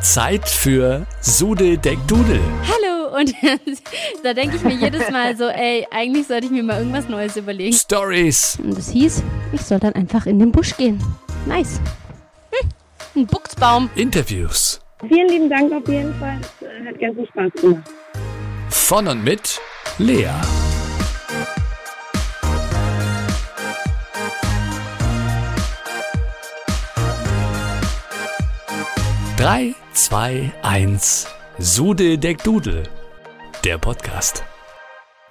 Zeit für Sude Deck Dudel. Hallo und da denke ich mir jedes Mal so, ey, eigentlich sollte ich mir mal irgendwas Neues überlegen. Stories. Und das hieß, ich soll dann einfach in den Busch gehen. Nice. Hm, ein Buchsbaum. Interviews. Vielen lieben Dank auf jeden Fall. Es hat ganz viel Spaß gemacht. Von und mit Lea. Drei, zwei, eins. Sude Deck Dudel. Der Podcast.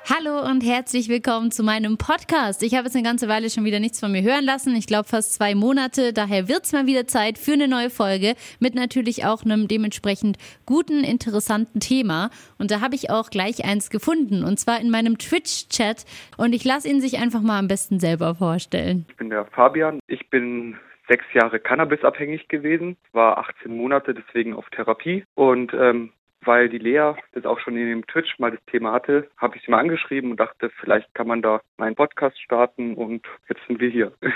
Hallo und herzlich willkommen zu meinem Podcast. Ich habe jetzt eine ganze Weile schon wieder nichts von mir hören lassen. Ich glaube fast zwei Monate. Daher wird es mal wieder Zeit für eine neue Folge mit natürlich auch einem dementsprechend guten, interessanten Thema. Und da habe ich auch gleich eins gefunden und zwar in meinem Twitch-Chat. Und ich lasse ihn sich einfach mal am besten selber vorstellen. Ich bin der Fabian. Ich bin sechs Jahre Cannabis-abhängig gewesen, war 18 Monate deswegen auf Therapie und ähm, weil die Lea das auch schon in dem Twitch mal das Thema hatte, habe ich sie mal angeschrieben und dachte, vielleicht kann man da meinen Podcast starten und jetzt sind wir hier.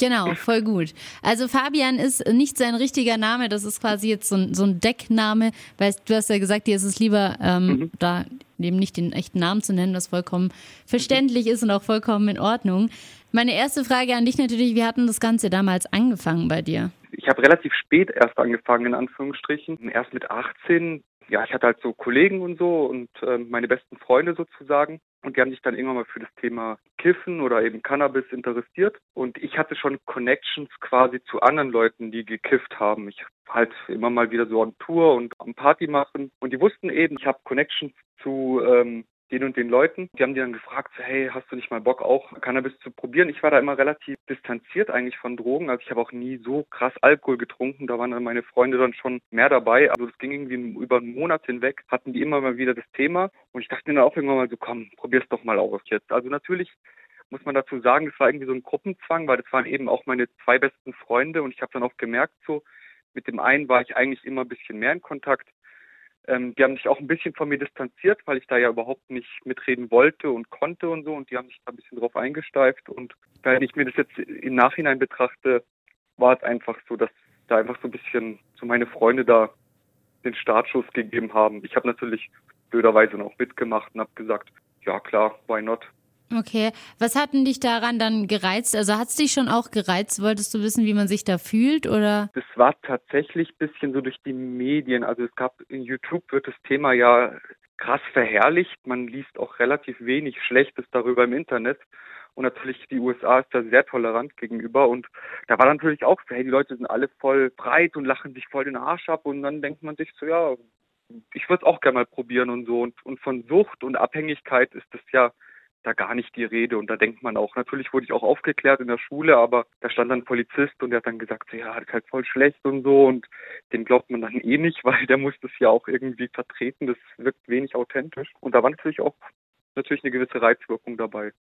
Genau, voll gut. Also Fabian ist nicht sein richtiger Name, das ist quasi jetzt so ein, so ein Deckname, weil du hast ja gesagt, dir ist es lieber, ähm, mhm. da eben nicht den echten Namen zu nennen, was vollkommen verständlich ist und auch vollkommen in Ordnung. Meine erste Frage an dich natürlich, wie hatten das Ganze damals angefangen bei dir? Ich habe relativ spät erst angefangen, in Anführungsstrichen. Erst mit 18 ja, ich hatte halt so Kollegen und so und äh, meine besten Freunde sozusagen. Und die haben sich dann irgendwann mal für das Thema Kiffen oder eben Cannabis interessiert. Und ich hatte schon Connections quasi zu anderen Leuten, die gekifft haben. Ich halt immer mal wieder so an Tour und am Party machen. Und die wussten eben, ich habe Connections zu ähm, den und den Leuten. Die haben die dann gefragt, hey, hast du nicht mal Bock auch Cannabis zu probieren? Ich war da immer relativ distanziert eigentlich von Drogen. Also ich habe auch nie so krass Alkohol getrunken. Da waren dann meine Freunde dann schon mehr dabei. Also das ging irgendwie über einen Monat hinweg, hatten die immer mal wieder das Thema. Und ich dachte mir dann auch irgendwann mal so, komm, probier's doch mal aus jetzt. Also natürlich muss man dazu sagen, es war irgendwie so ein Gruppenzwang, weil das waren eben auch meine zwei besten Freunde und ich habe dann auch gemerkt, so mit dem einen war ich eigentlich immer ein bisschen mehr in Kontakt ähm, die haben sich auch ein bisschen von mir distanziert, weil ich da ja überhaupt nicht mitreden wollte und konnte und so. Und die haben sich da ein bisschen drauf eingesteift. Und wenn ich mir das jetzt im Nachhinein betrachte, war es einfach so, dass da einfach so ein bisschen so meine Freunde da den Startschuss gegeben haben. Ich habe natürlich blöderweise noch mitgemacht und habe gesagt, ja klar, why not? Okay, was hat denn dich daran dann gereizt? Also hat es dich schon auch gereizt? Wolltest du wissen, wie man sich da fühlt oder? Das war tatsächlich ein bisschen so durch die Medien. Also es gab in YouTube wird das Thema ja krass verherrlicht. Man liest auch relativ wenig Schlechtes darüber im Internet. Und natürlich die USA ist da sehr tolerant gegenüber. Und da war natürlich auch so, hey, die Leute sind alle voll breit und lachen sich voll den Arsch ab. Und dann denkt man sich so, ja, ich würde es auch gerne mal probieren und so. Und, und von Sucht und Abhängigkeit ist das ja da gar nicht die Rede. Und da denkt man auch, natürlich wurde ich auch aufgeklärt in der Schule, aber da stand dann ein Polizist und der hat dann gesagt, ja, das ist halt voll schlecht und so. Und dem glaubt man dann eh nicht, weil der muss das ja auch irgendwie vertreten. Das wirkt wenig authentisch. Und da war natürlich auch natürlich eine gewisse Reizwirkung dabei.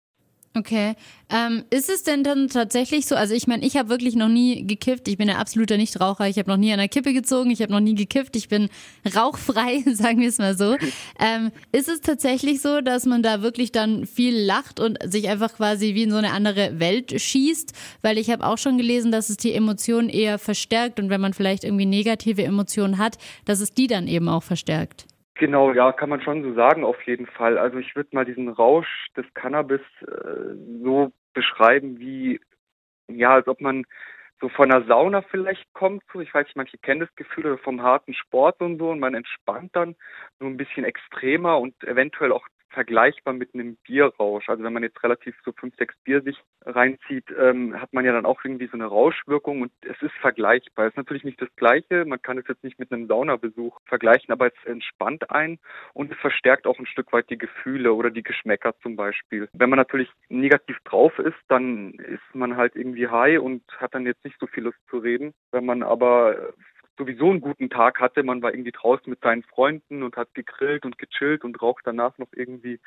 Okay. Ähm, ist es denn dann tatsächlich so? Also ich meine, ich habe wirklich noch nie gekifft. Ich bin ein absoluter Nichtraucher. Ich habe noch nie an der Kippe gezogen. Ich habe noch nie gekifft. Ich bin rauchfrei, sagen wir es mal so. Ähm, ist es tatsächlich so, dass man da wirklich dann viel lacht und sich einfach quasi wie in so eine andere Welt schießt? Weil ich habe auch schon gelesen, dass es die Emotionen eher verstärkt und wenn man vielleicht irgendwie negative Emotionen hat, dass es die dann eben auch verstärkt. Genau, ja, kann man schon so sagen, auf jeden Fall. Also ich würde mal diesen Rausch des Cannabis äh, so beschreiben wie, ja, als ob man so von einer Sauna vielleicht kommt, so, ich weiß nicht, manche kennen das Gefühl oder vom harten Sport und so und man entspannt dann so ein bisschen extremer und eventuell auch vergleichbar mit einem Bierrausch. Also wenn man jetzt relativ so fünf, sechs Bier sich reinzieht, ähm, hat man ja dann auch irgendwie so eine Rauschwirkung und es ist vergleichbar. Es ist natürlich nicht das Gleiche. Man kann es jetzt nicht mit einem Saunabesuch vergleichen, aber es entspannt ein und es verstärkt auch ein Stück weit die Gefühle oder die Geschmäcker zum Beispiel. Wenn man natürlich negativ drauf ist, dann ist man halt irgendwie high und hat dann jetzt nicht so viel Lust zu reden. Wenn man aber sowieso einen guten Tag hatte. Man war irgendwie draußen mit seinen Freunden und hat gegrillt und gechillt und raucht danach noch irgendwie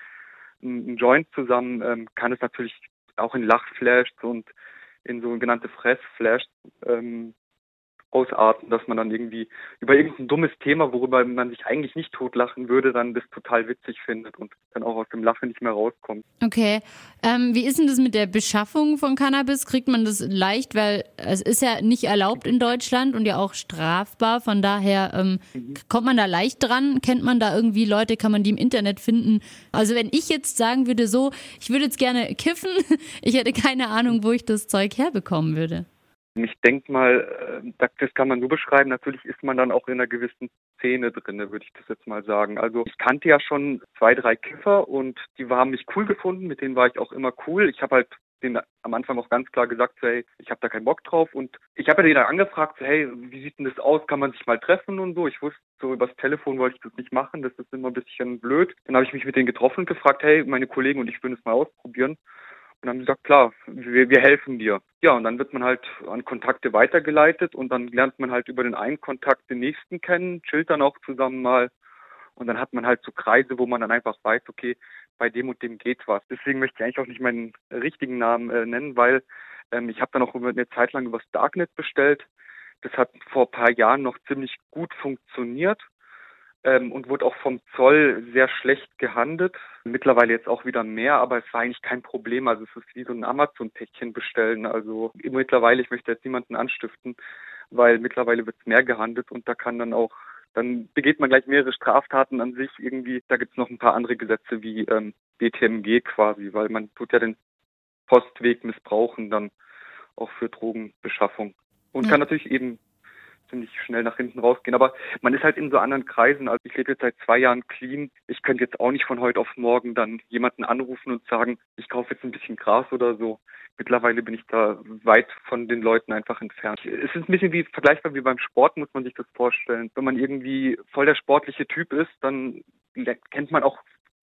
einen Joint zusammen. Ähm, kann es natürlich auch in Lachflashs und in sogenannte Fressflashs ähm, ausarten, dass man dann irgendwie über irgendein dummes Thema, worüber man sich eigentlich nicht totlachen würde, dann das total witzig findet und dann auch aus dem Lachen nicht mehr rauskommt. Okay. Ähm, wie ist denn das mit der Beschaffung von Cannabis? Kriegt man das leicht? Weil es ist ja nicht erlaubt in Deutschland und ja auch strafbar. Von daher ähm, mhm. kommt man da leicht dran? Kennt man da irgendwie Leute? Kann man die im Internet finden? Also wenn ich jetzt sagen würde, so, ich würde jetzt gerne kiffen, ich hätte keine Ahnung, wo ich das Zeug herbekommen würde. Ich denke mal, äh, das kann man nur beschreiben. Natürlich ist man dann auch in einer gewissen Szene drin, würde ich das jetzt mal sagen. Also ich kannte ja schon zwei, drei Kiffer und die haben mich cool gefunden. Mit denen war ich auch immer cool. Ich habe halt den am Anfang auch ganz klar gesagt, so, hey, ich habe da keinen Bock drauf. Und ich habe ja den dann angefragt, so, hey, wie sieht denn das aus? Kann man sich mal treffen und so? Ich wusste, so übers Telefon wollte ich das nicht machen. Das ist immer ein bisschen blöd. Dann habe ich mich mit denen getroffen und gefragt, hey, meine Kollegen und ich würden es mal ausprobieren. Und dann haben sie gesagt, klar, wir, wir helfen dir. Ja, und dann wird man halt an Kontakte weitergeleitet und dann lernt man halt über den einen Kontakt den nächsten kennen, chillt dann auch zusammen mal. Und dann hat man halt so Kreise, wo man dann einfach weiß, okay, bei dem und dem geht was. Deswegen möchte ich eigentlich auch nicht meinen richtigen Namen äh, nennen, weil ähm, ich habe dann auch eine Zeit lang übers Darknet bestellt. Das hat vor ein paar Jahren noch ziemlich gut funktioniert ähm, und wurde auch vom Zoll sehr schlecht gehandelt. Mittlerweile jetzt auch wieder mehr, aber es war eigentlich kein Problem. Also es ist wie so ein Amazon-Päckchen bestellen. Also mittlerweile, ich möchte jetzt niemanden anstiften, weil mittlerweile wird es mehr gehandelt und da kann dann auch dann begeht man gleich mehrere Straftaten an sich irgendwie. Da gibt es noch ein paar andere Gesetze wie ähm, BTMG quasi, weil man tut ja den Postweg missbrauchen dann auch für Drogenbeschaffung. Und ja. kann natürlich eben ziemlich schnell nach hinten rausgehen. Aber man ist halt in so anderen Kreisen. Also ich lebe jetzt seit zwei Jahren clean. Ich könnte jetzt auch nicht von heute auf morgen dann jemanden anrufen und sagen, ich kaufe jetzt ein bisschen Gras oder so. Mittlerweile bin ich da weit von den Leuten einfach entfernt. Es ist ein bisschen wie vergleichbar wie beim Sport, muss man sich das vorstellen. Wenn man irgendwie voll der sportliche Typ ist, dann kennt man auch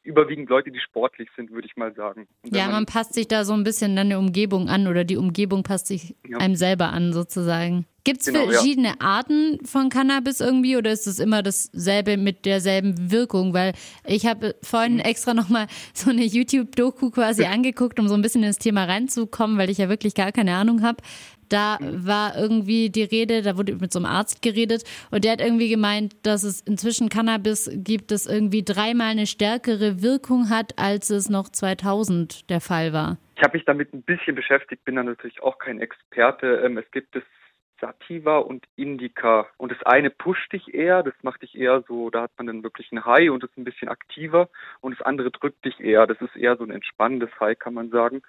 überwiegend Leute, die sportlich sind, würde ich mal sagen. Ja, man, man, passt sich da so ein bisschen dann der Umgebung an oder die Umgebung passt sich ja. einem selber an sozusagen. Gibt es genau, verschiedene ja. Arten von Cannabis irgendwie oder ist es immer dasselbe mit derselben Wirkung? Weil ich habe vorhin mhm. extra nochmal so eine YouTube-Doku quasi angeguckt, um so ein bisschen ins Thema reinzukommen, weil ich ja wirklich gar keine Ahnung habe. Da mhm. war irgendwie die Rede, da wurde mit so einem Arzt geredet und der hat irgendwie gemeint, dass es inzwischen Cannabis gibt, das irgendwie dreimal eine stärkere Wirkung hat, als es noch 2000 der Fall war. Ich habe mich damit ein bisschen beschäftigt, bin da natürlich auch kein Experte. Ähm, es gibt das Sativa und Indica. Und das eine pusht dich eher, das macht dich eher so, da hat man dann wirklich ein High und ist ein bisschen aktiver. Und das andere drückt dich eher, das ist eher so ein entspannendes High, kann man sagen.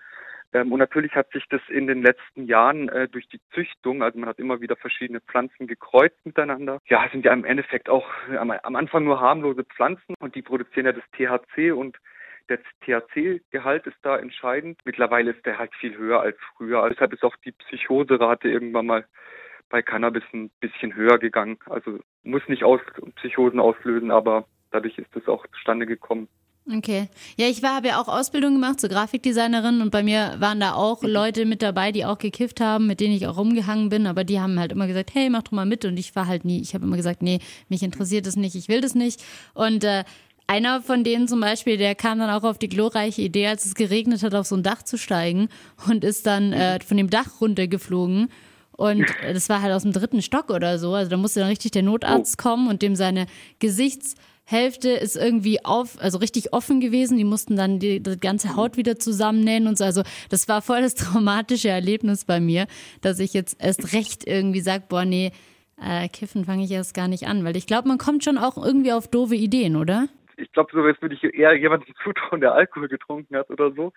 Ähm, und natürlich hat sich das in den letzten Jahren äh, durch die Züchtung, also man hat immer wieder verschiedene Pflanzen gekreuzt miteinander. Ja, sind ja im Endeffekt auch am, am Anfang nur harmlose Pflanzen und die produzieren ja das THC und der THC-Gehalt ist da entscheidend. Mittlerweile ist der halt viel höher als früher. Deshalb ist auch die Psychoserate irgendwann mal bei Cannabis ein bisschen höher gegangen. Also muss nicht aus Psychosen auslösen, aber dadurch ist es auch zustande gekommen. Okay. Ja, ich war, habe ja auch Ausbildung gemacht zur Grafikdesignerin und bei mir waren da auch mhm. Leute mit dabei, die auch gekifft haben, mit denen ich auch rumgehangen bin, aber die haben halt immer gesagt, hey, mach doch mal mit und ich war halt nie, ich habe immer gesagt, nee, mich interessiert das nicht, ich will das nicht und äh, einer von denen zum Beispiel, der kam dann auch auf die glorreiche Idee, als es geregnet hat, auf so ein Dach zu steigen und ist dann äh, von dem Dach runtergeflogen. Und das war halt aus dem dritten Stock oder so. Also da musste dann richtig der Notarzt oh. kommen und dem seine Gesichtshälfte ist irgendwie auf, also richtig offen gewesen. Die mussten dann die, die ganze Haut wieder zusammennähen und so. Also das war voll das traumatische Erlebnis bei mir, dass ich jetzt erst recht irgendwie sag, boah, nee, äh, Kiffen fange ich erst gar nicht an. Weil ich glaube, man kommt schon auch irgendwie auf doofe Ideen, oder? ich glaube, so jetzt würde ich eher jemanden zutrauen, der Alkohol getrunken hat oder so.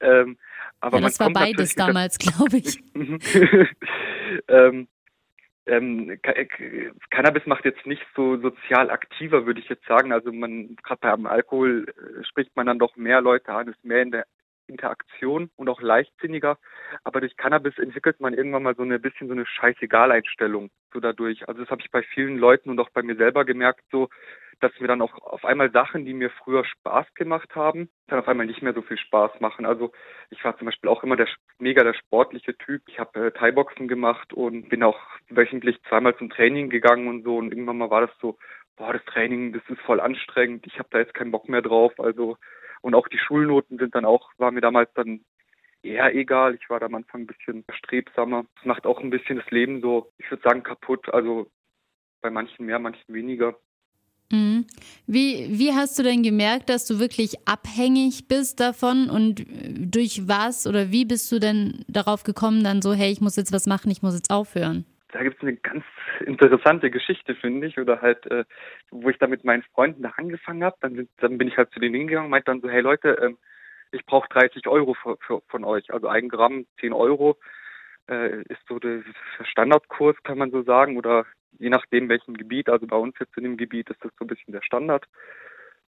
Ähm, aber ja, das war beides damals, glaube ich. ähm, ähm, äh, Cannabis macht jetzt nicht so sozial aktiver, würde ich jetzt sagen. Also man, gerade beim Alkohol äh, spricht man dann doch mehr Leute an, ist mehr in der Interaktion und auch leichtsinniger. Aber durch Cannabis entwickelt man irgendwann mal so ein bisschen so eine Scheißegal-Einstellung so dadurch. Also das habe ich bei vielen Leuten und auch bei mir selber gemerkt, so dass mir dann auch auf einmal Sachen, die mir früher Spaß gemacht haben, dann auf einmal nicht mehr so viel Spaß machen. Also ich war zum Beispiel auch immer der mega der sportliche Typ. Ich habe äh, Thai-Boxen gemacht und bin auch wöchentlich zweimal zum Training gegangen und so. Und irgendwann mal war das so, boah, das Training, das ist voll anstrengend. Ich habe da jetzt keinen Bock mehr drauf. Also und auch die Schulnoten sind dann auch, war mir damals dann eher egal. Ich war da am Anfang ein bisschen strebsamer. Das macht auch ein bisschen das Leben so, ich würde sagen, kaputt. Also bei manchen mehr, manchen weniger. Mhm. Wie, wie hast du denn gemerkt, dass du wirklich abhängig bist davon und durch was oder wie bist du denn darauf gekommen, dann so, hey, ich muss jetzt was machen, ich muss jetzt aufhören? Da gibt es eine ganz interessante Geschichte, finde ich, oder halt, äh, wo ich da mit meinen Freunden da angefangen habe, dann, dann bin ich halt zu denen hingegangen und meinte dann so, hey Leute, ähm, ich brauche 30 Euro für, für, von euch, also ein Gramm 10 Euro äh, ist so der Standardkurs, kann man so sagen, oder je nachdem welchem Gebiet, also bei uns jetzt in dem Gebiet ist das so ein bisschen der Standard.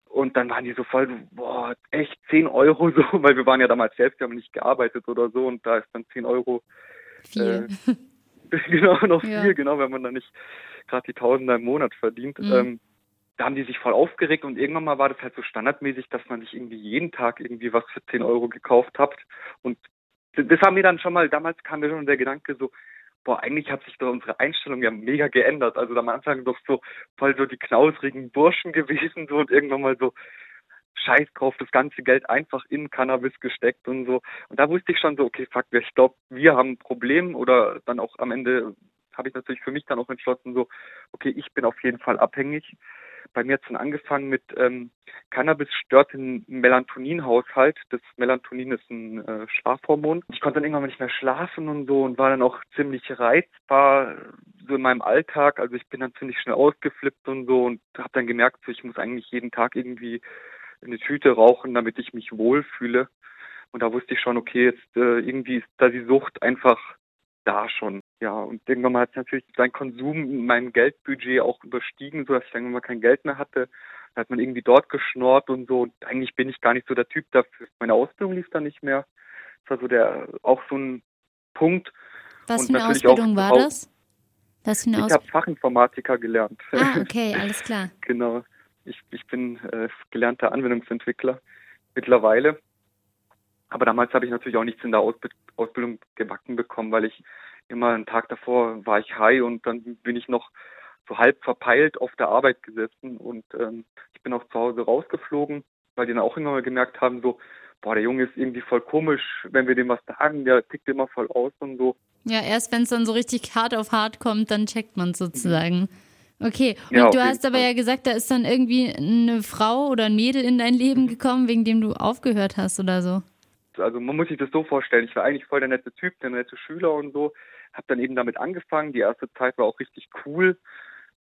Und dann waren die so voll, boah, echt 10 Euro so, weil wir waren ja damals selbst, wir haben nicht gearbeitet oder so und da ist dann 10 Euro. Viel. Äh, genau, noch Ja. viel, genau, wenn man dann nicht gerade die Tausender im Monat verdient. Mhm. Ähm, da haben die sich voll aufgeregt und irgendwann mal war das halt so standardmäßig, dass man sich irgendwie jeden Tag irgendwie was für 10 Euro gekauft hat. Und das haben wir dann schon mal, damals kam mir schon der Gedanke so, boah, eigentlich hat sich doch unsere Einstellung ja mega geändert. Also am Anfang doch so voll so die knausrigen Burschen gewesen so und irgendwann mal so Scheiß drauf, das ganze Geld einfach in Cannabis gesteckt und so. Und da wusste ich schon so, okay, fuck, ich glaube, wir haben ein Problem oder dann auch am Ende habe ich natürlich für mich dann auch entschlossen, so, okay, ich bin auf jeden Fall abhängig. Bei mir hat es dann angefangen mit ähm, Cannabis stört den Melatoninhaushalt. Das Melatonin ist ein äh, Schlafhormon. Ich konnte dann irgendwann nicht mehr schlafen und so und war dann auch ziemlich reizbar so in meinem Alltag. Also ich bin dann ziemlich schnell ausgeflippt und so und habe dann gemerkt, so, ich muss eigentlich jeden Tag irgendwie eine Tüte rauchen, damit ich mich wohlfühle. Und da wusste ich schon, okay, jetzt äh, irgendwie ist da die Sucht einfach da schon. Ja, und irgendwann mal hat natürlich sein Konsum mein Geldbudget auch überstiegen, so dass ich dann irgendwann mal kein Geld mehr hatte. Da hat man irgendwie dort geschnort und so. Und eigentlich bin ich gar nicht so der Typ dafür. Meine Ausbildung lief dann nicht mehr. Das war so der auch so ein Punkt. Was Und für eine Ausbildung auch- war das? Was für eine Ich habe? Fachinformatiker gelernt. Ah, okay, alles klar. Genau. Ich, ich bin äh, gelernter Anwendungsentwickler mittlerweile. Aber damals habe ich natürlich auch nichts in der Ausb Ausbildung gebacken bekommen, weil ich immer einen Tag davor war ich high und dann bin ich noch so halb verpeilt auf der Arbeit gesessen und ähm, ich bin auch zu Hause rausgeflogen, weil die dann auch mal gemerkt haben, so, boah, der Junge ist irgendwie voll komisch, wenn wir dem was sagen, der tickt immer voll aus und so. Ja, erst wenn es dann so richtig hart auf hart kommt, dann checkt man sozusagen. Okay, und Ja, du hast aber Fall. ja gesagt, da ist dann irgendwie eine Frau oder ein Mädel in dein Leben gekommen, wegen dem du aufgehört hast oder so. also man muss sich das so vorstellen, ich war eigentlich voll der nette Typ, der nette Schüler und so, habe dann eben damit angefangen. Die erste Zeit war auch richtig cool,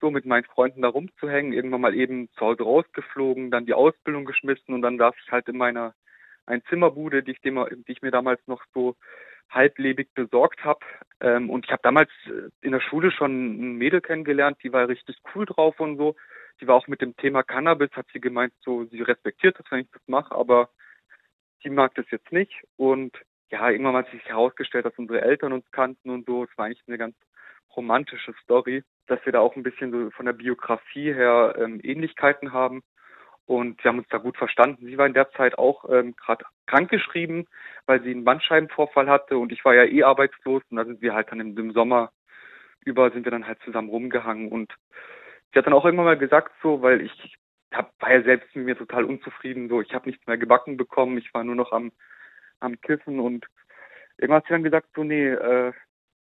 so mit meinen Freunden da rumzuhängen, irgendwann mal eben zu Hause rausgeflogen, dann die Ausbildung geschmissen und dann saß ich halt in meiner Einzimmerbude, die ich, dem, die ich mir damals noch so halblebig besorgt habe. Ähm, und ich habe damals äh, in der Schule schon ein Mädel kennengelernt, die war richtig cool drauf und so. Die war auch mit dem Thema Cannabis, hat sie gemeint, so sie respektiert das, wenn ich das mache, aber die mag das jetzt nicht. Und ja, irgendwann hat sich herausgestellt, dass unsere Eltern uns kannten und so. Es war eigentlich eine ganz romantische Story, dass wir da auch ein bisschen so von der Biografie her ähm, Ähnlichkeiten haben. Und wir haben uns da gut verstanden. Sie war in der Zeit auch ähm, gerade krankgeschrieben, weil sie einen Bandscheibenvorfall hatte und ich war ja eh arbeitslos. Und da sind wir halt dann im, im Sommer über sind wir dann halt zusammen rumgehangen. Und sie hat dann auch irgendwann mal gesagt so, weil ich hab, war ja selbst mit mir total unzufrieden, so ich habe nichts mehr gebacken bekommen, ich war nur noch am am Kiffen und irgendwann hat sie dann gesagt so, nee, äh,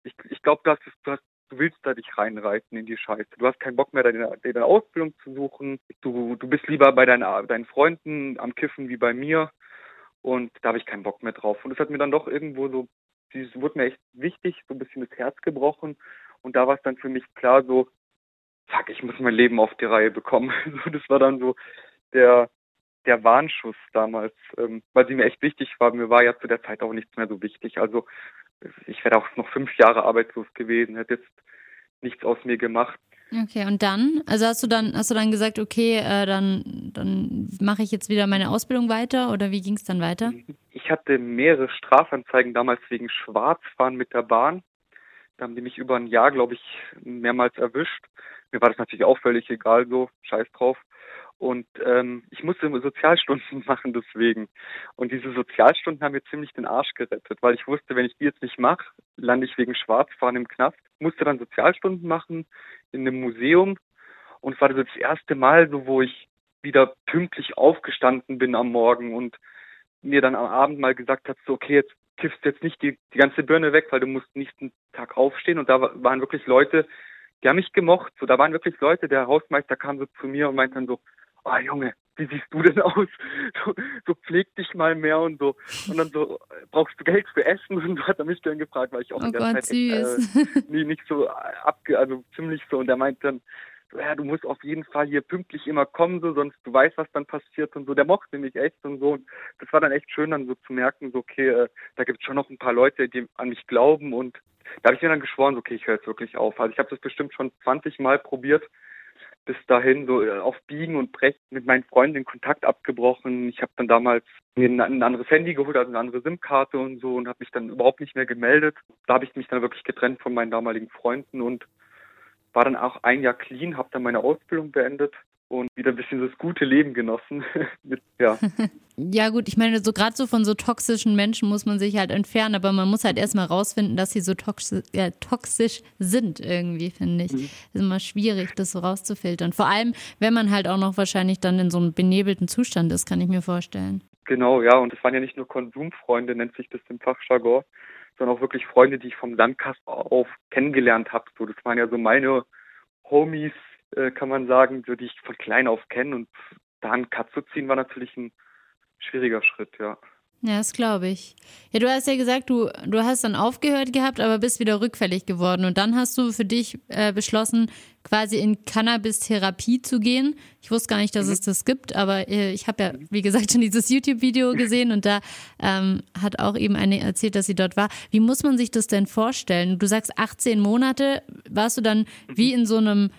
ich, ich glaube, du, du, hast, du willst da dich reinreiten in die Scheiße. Du hast keinen Bock mehr, deine, deine Ausbildung zu suchen. Du, du bist lieber bei deinen, deinen Freunden am Kiffen wie bei mir. Und da habe ich keinen Bock mehr drauf. Und das hat mir dann doch irgendwo so, dieses wurde mir echt wichtig, so ein bisschen das Herz gebrochen. Und da war es dann für mich klar so, fuck, ich muss mein Leben auf die Reihe bekommen. Das war dann so der, der Warnschuss damals, ähm, weil sie mir echt wichtig war. Mir war ja zu der Zeit auch nichts mehr so wichtig. Also ich wäre auch noch fünf Jahre arbeitslos gewesen, hätte jetzt nichts aus mir gemacht. Okay, und dann? Also hast du dann, hast du dann gesagt, okay, äh, dann, dann mache ich jetzt wieder meine Ausbildung weiter oder wie ging es dann weiter? Ich hatte mehrere Strafanzeigen damals wegen Schwarzfahren mit der Bahn. Da haben die mich über ein Jahr, glaube ich, mehrmals erwischt. Mir war das natürlich auch völlig egal, so, scheiß drauf. Und ähm, ich musste Sozialstunden machen deswegen. Und diese Sozialstunden haben mir ziemlich den Arsch gerettet, weil ich wusste, wenn ich die jetzt nicht mache, lande ich wegen Schwarzfahren im Knast. Musste dann Sozialstunden machen in einem Museum. Und es war das erste Mal so, wo ich wieder pünktlich aufgestanden bin am Morgen und mir dann am Abend mal gesagt habe, so okay, jetzt kiffst jetzt nicht die, die ganze Birne weg, weil du musst nächsten Tag aufstehen. Und da waren wirklich Leute, die haben mich gemocht. So, da waren wirklich Leute, der Hausmeister kam so zu mir und meinte dann so, oh, Junge, wie siehst du denn aus? So, so pfleg dich mal mehr und so. Und dann so, brauchst du Geld für Essen? Und so hat er mich dann gefragt, weil ich auch oh in der Gott, Zeit echt, äh, nie, nicht so abge, also ziemlich so. Und er meinte dann, ja, du musst auf jeden Fall hier pünktlich immer kommen, so, sonst du weißt, was dann passiert und so. Der mochte mich echt und so. Und das war dann echt schön, dann so zu merken, so, okay, äh, da gibt es schon noch ein paar Leute, die an mich glauben und da habe ich mir dann geschworen, so, okay, ich höre jetzt wirklich auf. Also ich habe das bestimmt schon 20 Mal probiert, bis dahin so äh, auf Biegen und Brechen mit meinen Freunden den Kontakt abgebrochen. Ich habe dann damals mir ein, ein anderes Handy geholt, also eine andere SIM-Karte und so und habe mich dann überhaupt nicht mehr gemeldet. Da habe ich mich dann wirklich getrennt von meinen damaligen Freunden und war dann auch ein Jahr clean, habe dann meine Ausbildung beendet und wieder ein bisschen das gute Leben genossen. Mit, ja. ja gut, ich meine, so gerade so von so toxischen Menschen muss man sich halt entfernen, aber man muss halt erstmal rausfinden, dass sie so toxisch, ja, toxisch sind irgendwie, finde ich. Mhm. ist immer schwierig, das so rauszufiltern. Vor allem, wenn man halt auch noch wahrscheinlich dann in so einem benebelten Zustand ist, kann ich mir vorstellen. Genau, ja, und es waren ja nicht nur Konsumfreunde, nennt sich das im Fachjargon, sondern auch wirklich Freunde, die ich vom Landkast auf kennengelernt habe. So, das waren ja so meine Homies, äh, kann man sagen, die ich von klein auf kenne. Und da einen Cut zu ziehen war natürlich ein schwieriger Schritt, ja. Ja, das glaube ich. Ja, du hast ja gesagt, du, du hast dann aufgehört gehabt, aber bist wieder rückfällig geworden. Und dann hast du für dich äh, beschlossen, quasi in Cannabis-Therapie zu gehen. Ich wusste gar nicht, dass mhm. es das gibt, aber äh, ich habe ja, wie gesagt, schon dieses YouTube-Video gesehen und da ähm, hat auch eben eine erzählt, dass sie dort war. Wie muss man sich das denn vorstellen? Du sagst 18 Monate, warst du dann wie in so einem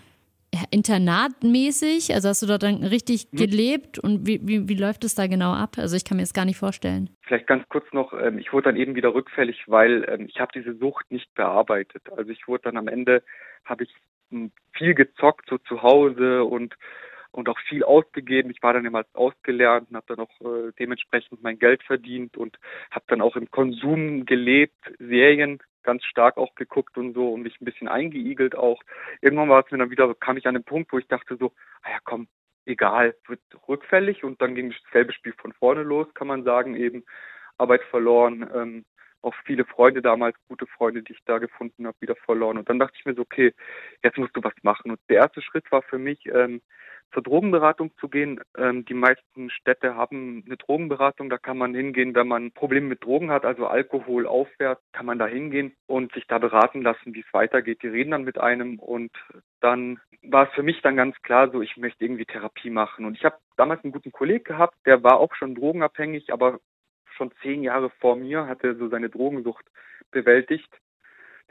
internatmäßig? Also hast du dort dann richtig mhm. gelebt und wie, wie, wie läuft es da genau ab? Also ich kann mir das gar nicht vorstellen. Vielleicht ganz kurz noch, ähm, ich wurde dann eben wieder rückfällig, weil ähm, ich habe diese Sucht nicht bearbeitet. Also ich wurde dann am Ende, habe ich hm, viel gezockt so zu Hause und und auch viel ausgegeben. Ich war dann immer ausgelernt und habe dann auch äh, dementsprechend mein Geld verdient und habe dann auch im Konsum gelebt, Serien ganz stark auch geguckt und so und mich ein bisschen eingeigelt auch. Irgendwann war es mir dann wieder, kam ich an den Punkt, wo ich dachte so, ah ja komm, egal, wird rückfällig und dann ging dasselbe Spiel von vorne los, kann man sagen, eben Arbeit verloren, ähm, auch viele Freunde damals, gute Freunde, die ich da gefunden habe, wieder verloren. Und dann dachte ich mir so, okay, jetzt musst du was machen. Und der erste Schritt war für mich, ähm, zur Drogenberatung zu gehen. Ähm, die meisten Städte haben eine Drogenberatung, da kann man hingehen, wenn man Probleme mit Drogen hat, also Alkohol aufwärts, kann man da hingehen und sich da beraten lassen, wie es weitergeht. Die reden dann mit einem und dann war es für mich dann ganz klar so, ich möchte irgendwie Therapie machen. Und ich habe damals einen guten Kollegen gehabt, der war auch schon drogenabhängig, aber schon zehn Jahre vor mir hatte so seine Drogensucht bewältigt.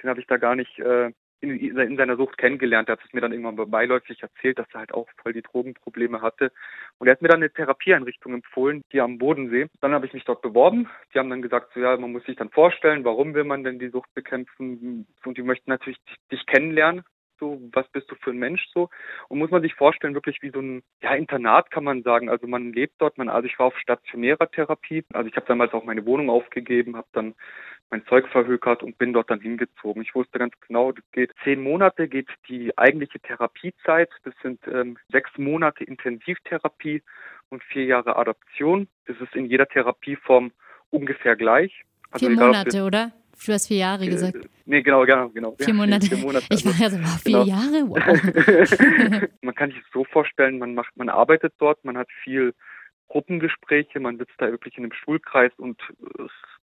Den habe ich da gar nicht äh, in, in seiner Sucht kennengelernt. Er hat es mir dann irgendwann beiläufig erzählt, dass er halt auch voll die Drogenprobleme hatte. Und er hat mir dann eine Therapieeinrichtung empfohlen, die am Bodensee. Dann habe ich mich dort beworben. Die haben dann gesagt, so ja, man muss sich dann vorstellen, warum will man denn die Sucht bekämpfen? Und die möchten natürlich dich kennenlernen so, was bist du für ein Mensch so? Und muss man sich vorstellen, wirklich wie so ein ja, Internat kann man sagen. Also man lebt dort, man, also ich war auf stationärer Therapie. Also ich habe damals auch meine Wohnung aufgegeben, habe dann mein Zeug verhökert und bin dort dann hingezogen. Ich wusste ganz genau, das geht zehn Monate geht die eigentliche Therapiezeit. Das sind ähm, sechs Monate Intensivtherapie und vier Jahre Adaption. Das ist in jeder Therapieform ungefähr gleich. Also vier Monate, oder? Du hast vier Jahre gesagt. Äh, nee, genau, genau, genau. Vier Monate. Vier Monate ich war ja so, wow, vier genau. Jahre, wow. man kann sich so vorstellen, man macht, man arbeitet dort, man hat viel Gruppengespräche, man sitzt da wirklich in einem Schulkreis und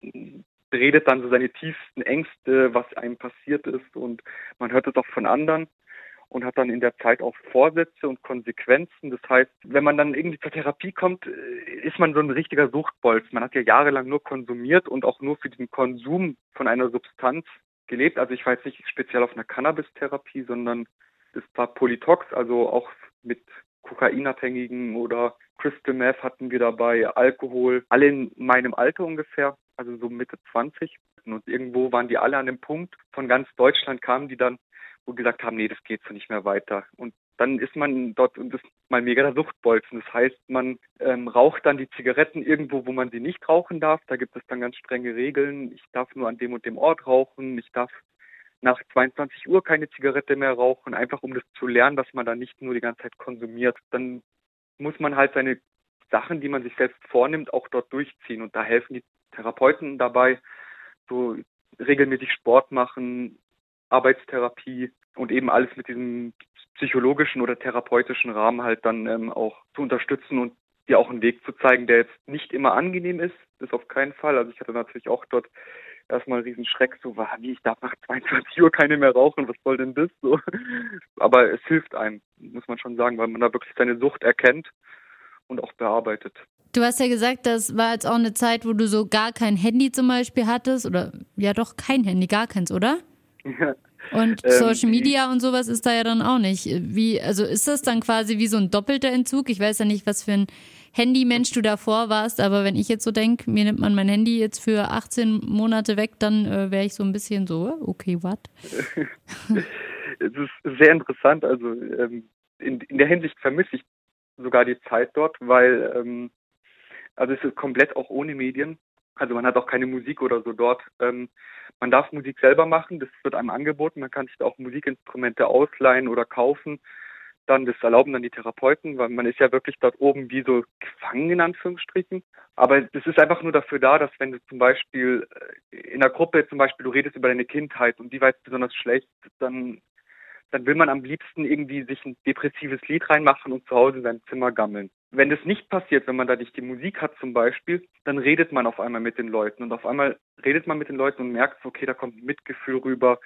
äh, redet dann so seine tiefsten Ängste, was einem passiert ist und man hört es auch von anderen und hat dann in der Zeit auch Vorsätze und Konsequenzen. Das heißt, wenn man dann irgendwie zur Therapie kommt, äh, ist man so ein richtiger Suchtbolz. Man hat ja jahrelang nur konsumiert und auch nur für den Konsum von einer Substanz gelebt. Also ich war jetzt nicht speziell auf einer Cannabis-Therapie, sondern es war Polytox, also auch mit Kokainabhängigen oder Crystal Meth hatten wir dabei, Alkohol, alle in meinem Alter ungefähr, also so Mitte 20. Und irgendwo waren die alle an dem Punkt, von ganz Deutschland kamen die dann wo gesagt haben, nee, das geht so nicht mehr weiter. Und dann ist man dort und ist mal mega der Suchtbolzen. Das heißt, man ähm, raucht dann die Zigaretten irgendwo, wo man sie nicht rauchen darf. Da gibt es dann ganz strenge Regeln. Ich darf nur an dem und dem Ort rauchen. Ich darf nach 22 Uhr keine Zigarette mehr rauchen, einfach um das zu lernen, dass man da nicht nur die ganze Zeit konsumiert. Dann muss man halt seine Sachen, die man sich selbst vornimmt, auch dort durchziehen. Und da helfen die Therapeuten dabei, so regelmäßig Sport machen, Arbeitstherapie und eben alles mit diesem psychologischen oder therapeutischen Rahmen halt dann ähm, auch zu unterstützen und dir auch einen Weg zu zeigen, der jetzt nicht immer angenehm ist, das auf keinen Fall. Also ich hatte natürlich auch dort erstmal einen riesen Schreck, so war, wie ich darf nach 22 Uhr keine mehr rauchen, was soll denn das so? Aber es hilft einem, muss man schon sagen, weil man da wirklich seine Sucht erkennt und auch bearbeitet. Du hast ja gesagt, das war jetzt auch eine Zeit, wo du so gar kein Handy zum Beispiel hattest oder ja doch kein Handy, gar keins, oder? Und Ähm, Social Media und sowas ist da ja dann auch nicht. Wie, also ist das dann quasi wie so ein doppelter Entzug? Ich weiß ja nicht, was für ein Handymensch du davor warst, aber wenn ich jetzt so denke, mir nimmt man mein Handy jetzt für 18 Monate weg, dann äh, wäre ich so ein bisschen so, okay, what? es ist sehr interessant. Also ähm, in, in der Hinsicht vermisse ich sogar die Zeit dort, weil ähm, also es ist komplett auch ohne Medien. Also man hat auch keine Musik oder so dort. Ähm, man darf Musik selber machen, das wird einem angeboten. Man kann sich da auch Musikinstrumente ausleihen oder kaufen. Dann, das erlauben dann die Therapeuten, weil man ist ja wirklich dort oben wie so gefangen in Anführungsstrichen. Aber das ist einfach nur dafür da, dass wenn du zum Beispiel äh, in der Gruppe zum Beispiel du redest über deine Kindheit und die war jetzt besonders schlecht, dann dann will man am liebsten irgendwie sich ein depressives Lied reinmachen und zu Hause in seinem Zimmer gammeln. Wenn das nicht passiert, wenn man da nicht die Musik hat zum Beispiel, dann redet man auf einmal mit den Leuten und auf einmal redet man mit den Leuten und merkt, okay, da kommt Mitgefühl rüber.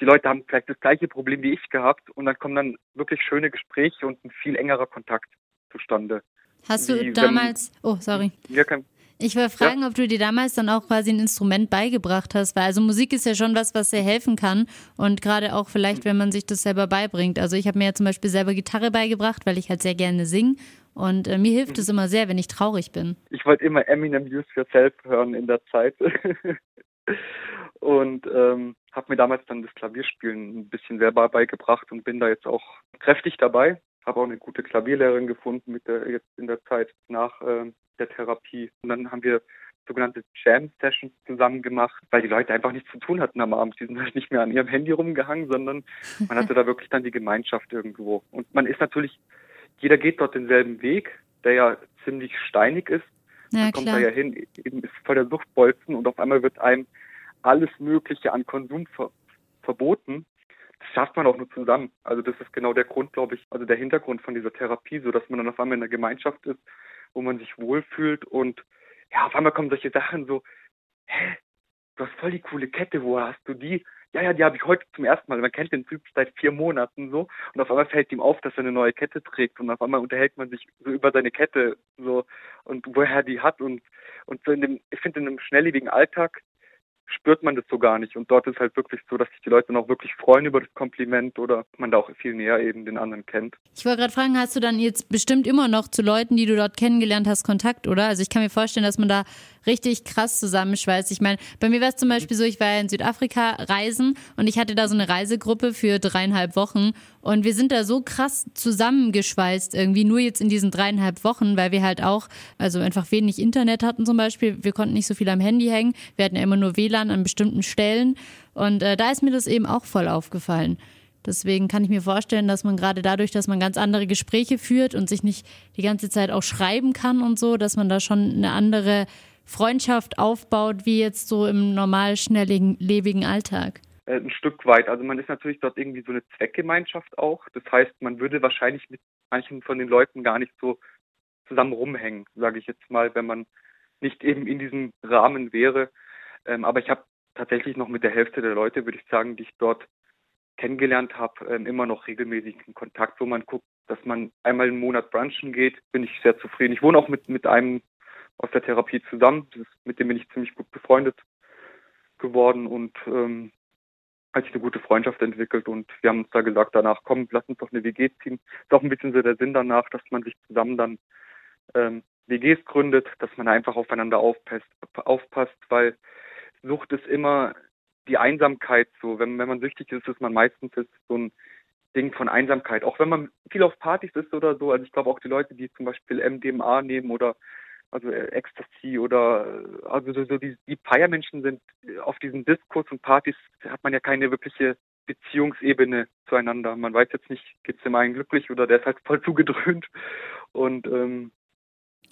Die Leute haben vielleicht das gleiche Problem wie ich gehabt und dann kommen dann wirklich schöne Gespräche und ein viel engerer Kontakt zustande. Hast du Wie, wenn- damals, oh, sorry. Ja, kein, Ich wollte fragen, ob du dir damals dann auch quasi ein Instrument beigebracht hast, weil also Musik ist ja schon was, was sehr helfen kann und gerade auch vielleicht, wenn man sich das selber beibringt. Also ich habe mir ja zum Beispiel selber Gitarre beigebracht, weil ich halt sehr gerne singe und äh, mir hilft es immer sehr, wenn ich traurig bin. ich wollte immer Eminem Use Yourself hören in der Zeit. und ähm, habe mir damals dann das Klavierspielen ein bisschen selber beigebracht und bin da jetzt auch kräftig dabei. Habe auch eine gute Klavierlehrerin gefunden mit der jetzt in der Zeit nach ähm, der Therapie. Und dann haben wir sogenannte Jam-Sessions zusammen gemacht, weil die Leute einfach nichts zu tun hatten am Abend. Die sind halt nicht mehr an ihrem Handy rumgehangen, sondern man hatte da wirklich dann die Gemeinschaft irgendwo. Und man ist natürlich, jeder geht dort denselben Weg, der ja ziemlich steinig ist. Ja, Man kommt da klar. ja hin, eben ist voll der Suchtbolzen und auf einmal wird einem alles Mögliche an Konsum ver verboten. Das schafft man auch nur zusammen. Also das ist genau der Grund, glaube ich, also der Hintergrund von dieser Therapie, so dass man dann auf einmal in einer Gemeinschaft ist, wo man sich wohlfühlt und ja, auf einmal kommen solche Sachen so, hä, du hast voll die coole Kette, woher hast du die? Ja, ja, die habe ich heute zum ersten Mal. Man kennt den Typ seit vier Monaten so und auf einmal fällt ihm auf, dass er eine neue Kette trägt und auf einmal unterhält man sich so über seine Kette so und woher er die hat und und so in dem, ich finde in einem schnelllebigen Alltag spürt man das so gar nicht und dort ist halt wirklich so, dass sich die Leute auch wirklich freuen über das Kompliment oder man da auch viel näher eben den anderen kennt. Ich wollte gerade fragen, hast du dann jetzt bestimmt immer noch zu Leuten, die du dort kennengelernt hast, Kontakt, oder? Also ich kann mir vorstellen, dass man da richtig krass zusammenschweißt. Ich meine, bei mir war es zum Beispiel so, ich war ja in Südafrika reisen und ich hatte da so eine Reisegruppe für dreieinhalb Wochen und wir sind da so krass zusammengeschweißt irgendwie, nur jetzt in diesen dreieinhalb Wochen, weil wir halt auch, also einfach wenig Internet hatten zum Beispiel. Wir konnten nicht so viel am Handy hängen. Wir hatten ja immer nur WLAN an bestimmten Stellen und äh, da ist mir das eben auch voll aufgefallen. Deswegen kann ich mir vorstellen, dass man gerade dadurch, dass man ganz andere Gespräche führt und sich nicht die ganze Zeit auch schreiben kann und so, dass man da schon eine andere Freundschaft aufbaut, wie jetzt so im normal schnelligen, lebigen Alltag. Äh, ein Stück weit. Also man ist natürlich dort irgendwie so eine Zweckgemeinschaft auch. Das heißt, man würde wahrscheinlich mit manchen von den Leuten gar nicht so zusammen rumhängen, sage ich jetzt mal, wenn man nicht eben in diesem Rahmen wäre. Ähm, aber ich habe tatsächlich noch mit der Hälfte der Leute, würde ich sagen, die ich dort kennengelernt habe, ähm, immer noch regelmäßigen Kontakt, wo man guckt, dass man einmal im Monat brunchen geht, bin ich sehr zufrieden. Ich wohne auch mit, mit einem aus der Therapie zusammen, mit dem bin ich ziemlich gut befreundet geworden und ähm, hat sich eine gute Freundschaft entwickelt und wir haben uns da gesagt, danach komm, lass uns doch eine WG ziehen. Ist auch ein bisschen so der Sinn danach, dass man sich zusammen dann ähm, WGs gründet, dass man einfach aufeinander aufpasst, aufpasst, weil Sucht ist immer die Einsamkeit so. Wenn, wenn man süchtig ist, ist man meistens ist so ein Ding von Einsamkeit. Auch wenn man viel auf Partys ist oder so. Also ich glaube auch die Leute, die zum Beispiel MDMA nehmen oder also äh, Ecstasy oder äh, also so, so die, die Feiermenschen sind äh, auf diesen Diskurs und Partys hat man ja keine wirkliche Beziehungsebene zueinander. Man weiß jetzt nicht, geht's dem einen glücklich oder der ist halt voll zugedröhnt. Und ähm,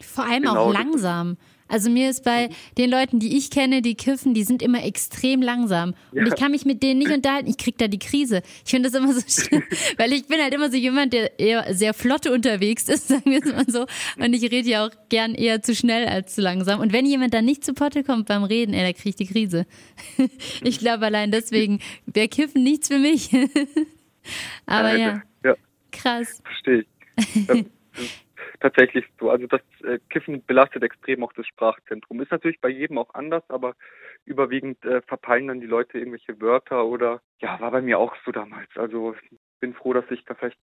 Vor allem Genau, auch langsam. Also mir ist bei den Leuten, die ich kenne, die kiffen, die sind immer extrem langsam. Und Ja. ich kann mich mit denen nicht unterhalten. Ich krieg da die Krise. Ich finde das immer so schlimm, weil ich bin halt immer so jemand, der eher sehr flotte unterwegs ist, sagen wir es mal so. Und ich rede ja auch gern eher zu schnell als zu langsam. Und wenn jemand dann nicht zu Potte kommt beim Reden, ey, da krieg ich die Krise. Ich glaube allein deswegen wäre Kiffen nichts für mich. Aber ja, ja, krass. verstehe ich. Tatsächlich so. Also das äh, Kiffen belastet extrem auch das Sprachzentrum. Ist natürlich bei jedem auch anders, aber überwiegend äh, verpeilen dann die Leute irgendwelche Wörter oder ja, war bei mir auch so damals. Also ich bin froh, dass ich da vielleicht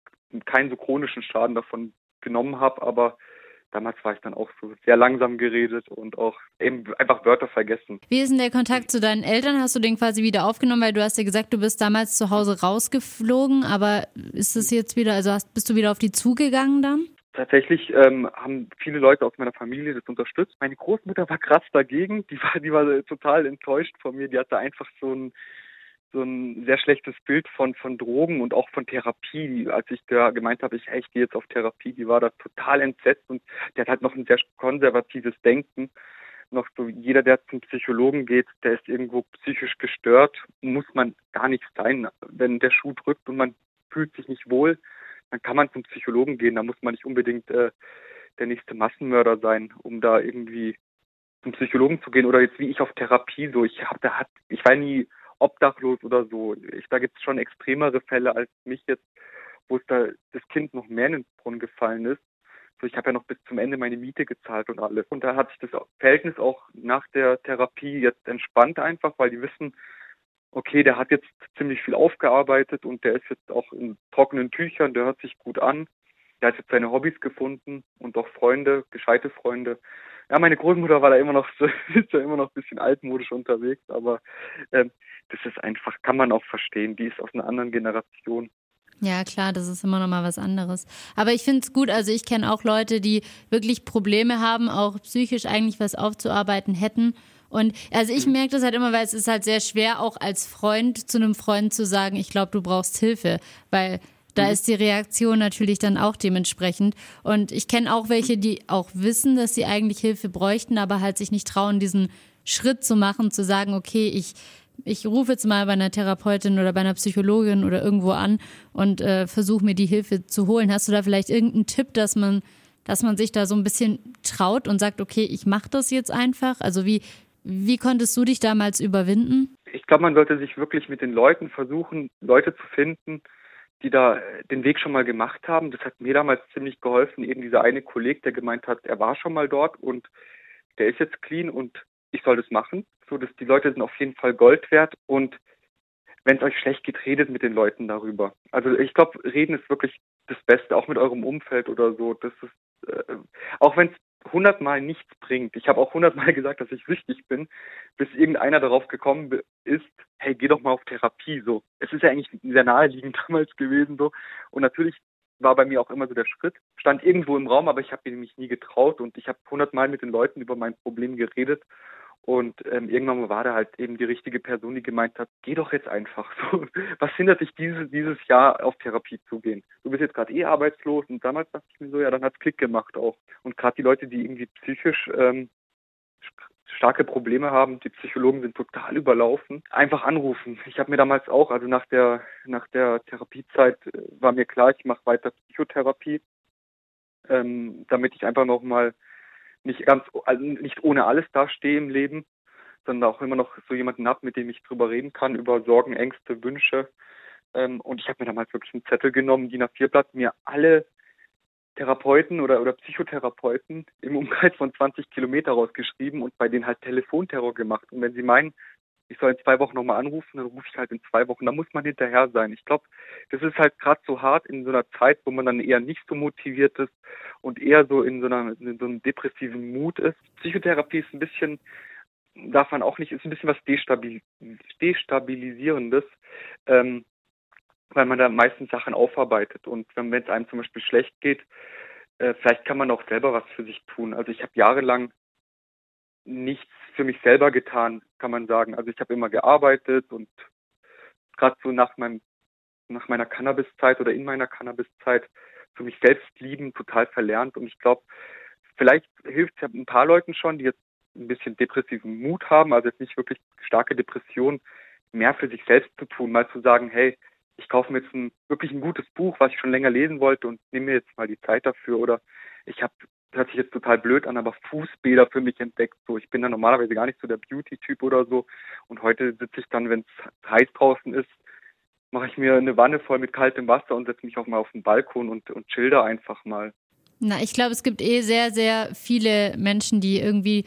keinen so chronischen Schaden davon genommen habe, aber damals war ich dann auch so sehr langsam geredet und auch eben einfach Wörter vergessen. Wie ist denn der Kontakt zu deinen Eltern? Hast du den quasi wieder aufgenommen? Weil du hast ja gesagt, du bist damals zu Hause rausgeflogen, aber ist es jetzt wieder, also hast, bist du wieder auf die zugegangen dann? Tatsächlich ähm, haben viele Leute aus meiner Familie das unterstützt. Meine Großmutter war krass dagegen. Die war, die war total enttäuscht von mir. Die hatte einfach so ein so ein sehr schlechtes Bild von von Drogen und auch von Therapie. Als ich da gemeint habe, ich, hey, ich gehe jetzt auf Therapie, die war da total entsetzt und der hat halt noch ein sehr konservatives Denken. Noch so jeder, der zum Psychologen geht, der ist irgendwo psychisch gestört, muss man gar nicht sein. Wenn der Schuh drückt und man fühlt sich nicht wohl, dann kann man zum Psychologen gehen. Da muss man nicht unbedingt äh, der nächste Massenmörder sein, um da irgendwie zum Psychologen zu gehen oder jetzt wie ich auf Therapie so. Ich habe da hat, ich war nie obdachlos oder so. Ich, da gibt es schon extremere Fälle als mich jetzt, wo es da das Kind noch mehr in den Brunnen gefallen ist. So, ich habe ja noch bis zum Ende meine Miete gezahlt und alles. Und da hat sich das Verhältnis auch nach der Therapie jetzt entspannt einfach, weil die wissen, okay, der hat jetzt ziemlich viel aufgearbeitet und der ist jetzt auch in trockenen Tüchern, der hört sich gut an. Der hat jetzt seine Hobbys gefunden und auch Freunde, gescheite Freunde. Ja, meine Großmutter war da immer noch ist ja immer noch ein bisschen altmodisch unterwegs, aber ähm, das ist einfach, kann man auch verstehen. Die ist aus einer anderen Generation. Ja, klar, das ist immer noch mal was anderes. Aber ich finde es gut, also ich kenne auch Leute, die wirklich Probleme haben, auch psychisch eigentlich was aufzuarbeiten hätten. Und also ich merke das halt immer, weil es ist halt sehr schwer, auch als Freund zu einem Freund zu sagen, ich glaube, du brauchst Hilfe, weil da ist die Reaktion natürlich dann auch dementsprechend. Und ich kenne auch welche, die auch wissen, dass sie eigentlich Hilfe bräuchten, aber halt sich nicht trauen, diesen Schritt zu machen, zu sagen, okay, ich ich rufe jetzt mal bei einer Therapeutin oder bei einer Psychologin oder irgendwo an und äh, versuche mir die Hilfe zu holen. Hast du da vielleicht irgendeinen Tipp, dass man, dass man sich da so ein bisschen traut und sagt, okay, ich mache das jetzt einfach? Also wie, wie konntest du dich damals überwinden? Ich glaube, man sollte sich wirklich mit den Leuten versuchen, Leute zu finden, die da den Weg schon mal gemacht haben. Das hat mir damals ziemlich geholfen. Eben dieser eine Kollege, der gemeint hat, er war schon mal dort und der ist jetzt clean und ich soll das machen. So, dass die Leute sind auf jeden Fall Gold wert und wenn es euch schlecht geht, redet mit den Leuten darüber. Also ich glaube, reden ist wirklich das Beste, auch mit eurem Umfeld oder so. Das ist, äh, auch wenn es hundertmal nichts bringt. Ich habe auch hundertmal gesagt, dass ich süchtig bin, bis irgendeiner darauf gekommen ist, hey, geh doch mal auf Therapie. So, es ist ja eigentlich sehr naheliegend damals gewesen so. Und natürlich war bei mir auch immer so der Schritt, stand irgendwo im Raum, aber ich habe mich nie getraut und ich habe hundertmal mit den Leuten über mein Problem geredet und ähm, irgendwann war da halt eben die richtige Person, die gemeint hat, geh doch jetzt einfach so. Was hindert dich dieses, dieses Jahr auf Therapie zu gehen? Du bist jetzt gerade eh arbeitslos und damals dachte ich mir so, ja, dann hat's Klick gemacht auch. Und gerade die Leute, die irgendwie psychisch ähm, starke Probleme haben, die Psychologen sind total überlaufen, einfach anrufen. Ich habe mir damals auch, also nach der nach der Therapiezeit äh, war mir klar, ich mache weiter Psychotherapie, ähm, damit ich einfach nochmal nicht ganz, also nicht ohne alles dastehe im Leben, sondern auch immer noch so jemanden habe, mit dem ich drüber reden kann, über Sorgen, Ängste, Wünsche. Ähm, und ich habe mir damals wirklich einen Zettel genommen, DIN A4-Blatt, mir alle Therapeuten oder, oder Psychotherapeuten im Umkreis von 20 Kilometer rausgeschrieben und bei denen halt Telefonterror gemacht. Und wenn sie meinen, ich soll in zwei Wochen nochmal anrufen, dann rufe ich halt in zwei Wochen. Da muss man hinterher sein. Ich glaube, das ist halt gerade so hart in so einer Zeit, wo man dann eher nicht so motiviert ist und eher so in so, einer, in so einem depressiven Mut ist. Psychotherapie ist ein bisschen, darf man auch nicht, ist ein bisschen was Destabil Destabilisierendes, ähm, weil man da meistens Sachen aufarbeitet. Und wenn es einem zum Beispiel schlecht geht, äh, vielleicht kann man auch selber was für sich tun. Also ich habe jahrelang nichts für mich selber getan, kann man sagen. Also ich habe immer gearbeitet und gerade so nach meinem nach meiner Cannabiszeit oder in meiner Cannabiszeit für mich selbst lieben total verlernt. Und ich glaube vielleicht hilft es ja ein paar Leuten schon, die jetzt ein bisschen depressiven Mut haben, also jetzt nicht wirklich starke Depression, mehr für sich selbst zu tun, mal zu sagen, hey, ich kaufe mir jetzt ein wirklich ein gutes Buch, was ich schon länger lesen wollte und nehme mir jetzt mal die Zeit dafür. Oder ich habe hört sich jetzt total blöd an, aber Fußbäder für mich entdeckt. So, ich bin da normalerweise gar nicht so der Beauty-Typ oder so. Und heute sitze ich dann, wenn es heiß draußen ist, mache ich mir eine Wanne voll mit kaltem Wasser und setze mich auch mal auf den Balkon und, und chill einfach mal. Na, ich glaube, es gibt eh sehr, sehr viele Menschen, die irgendwie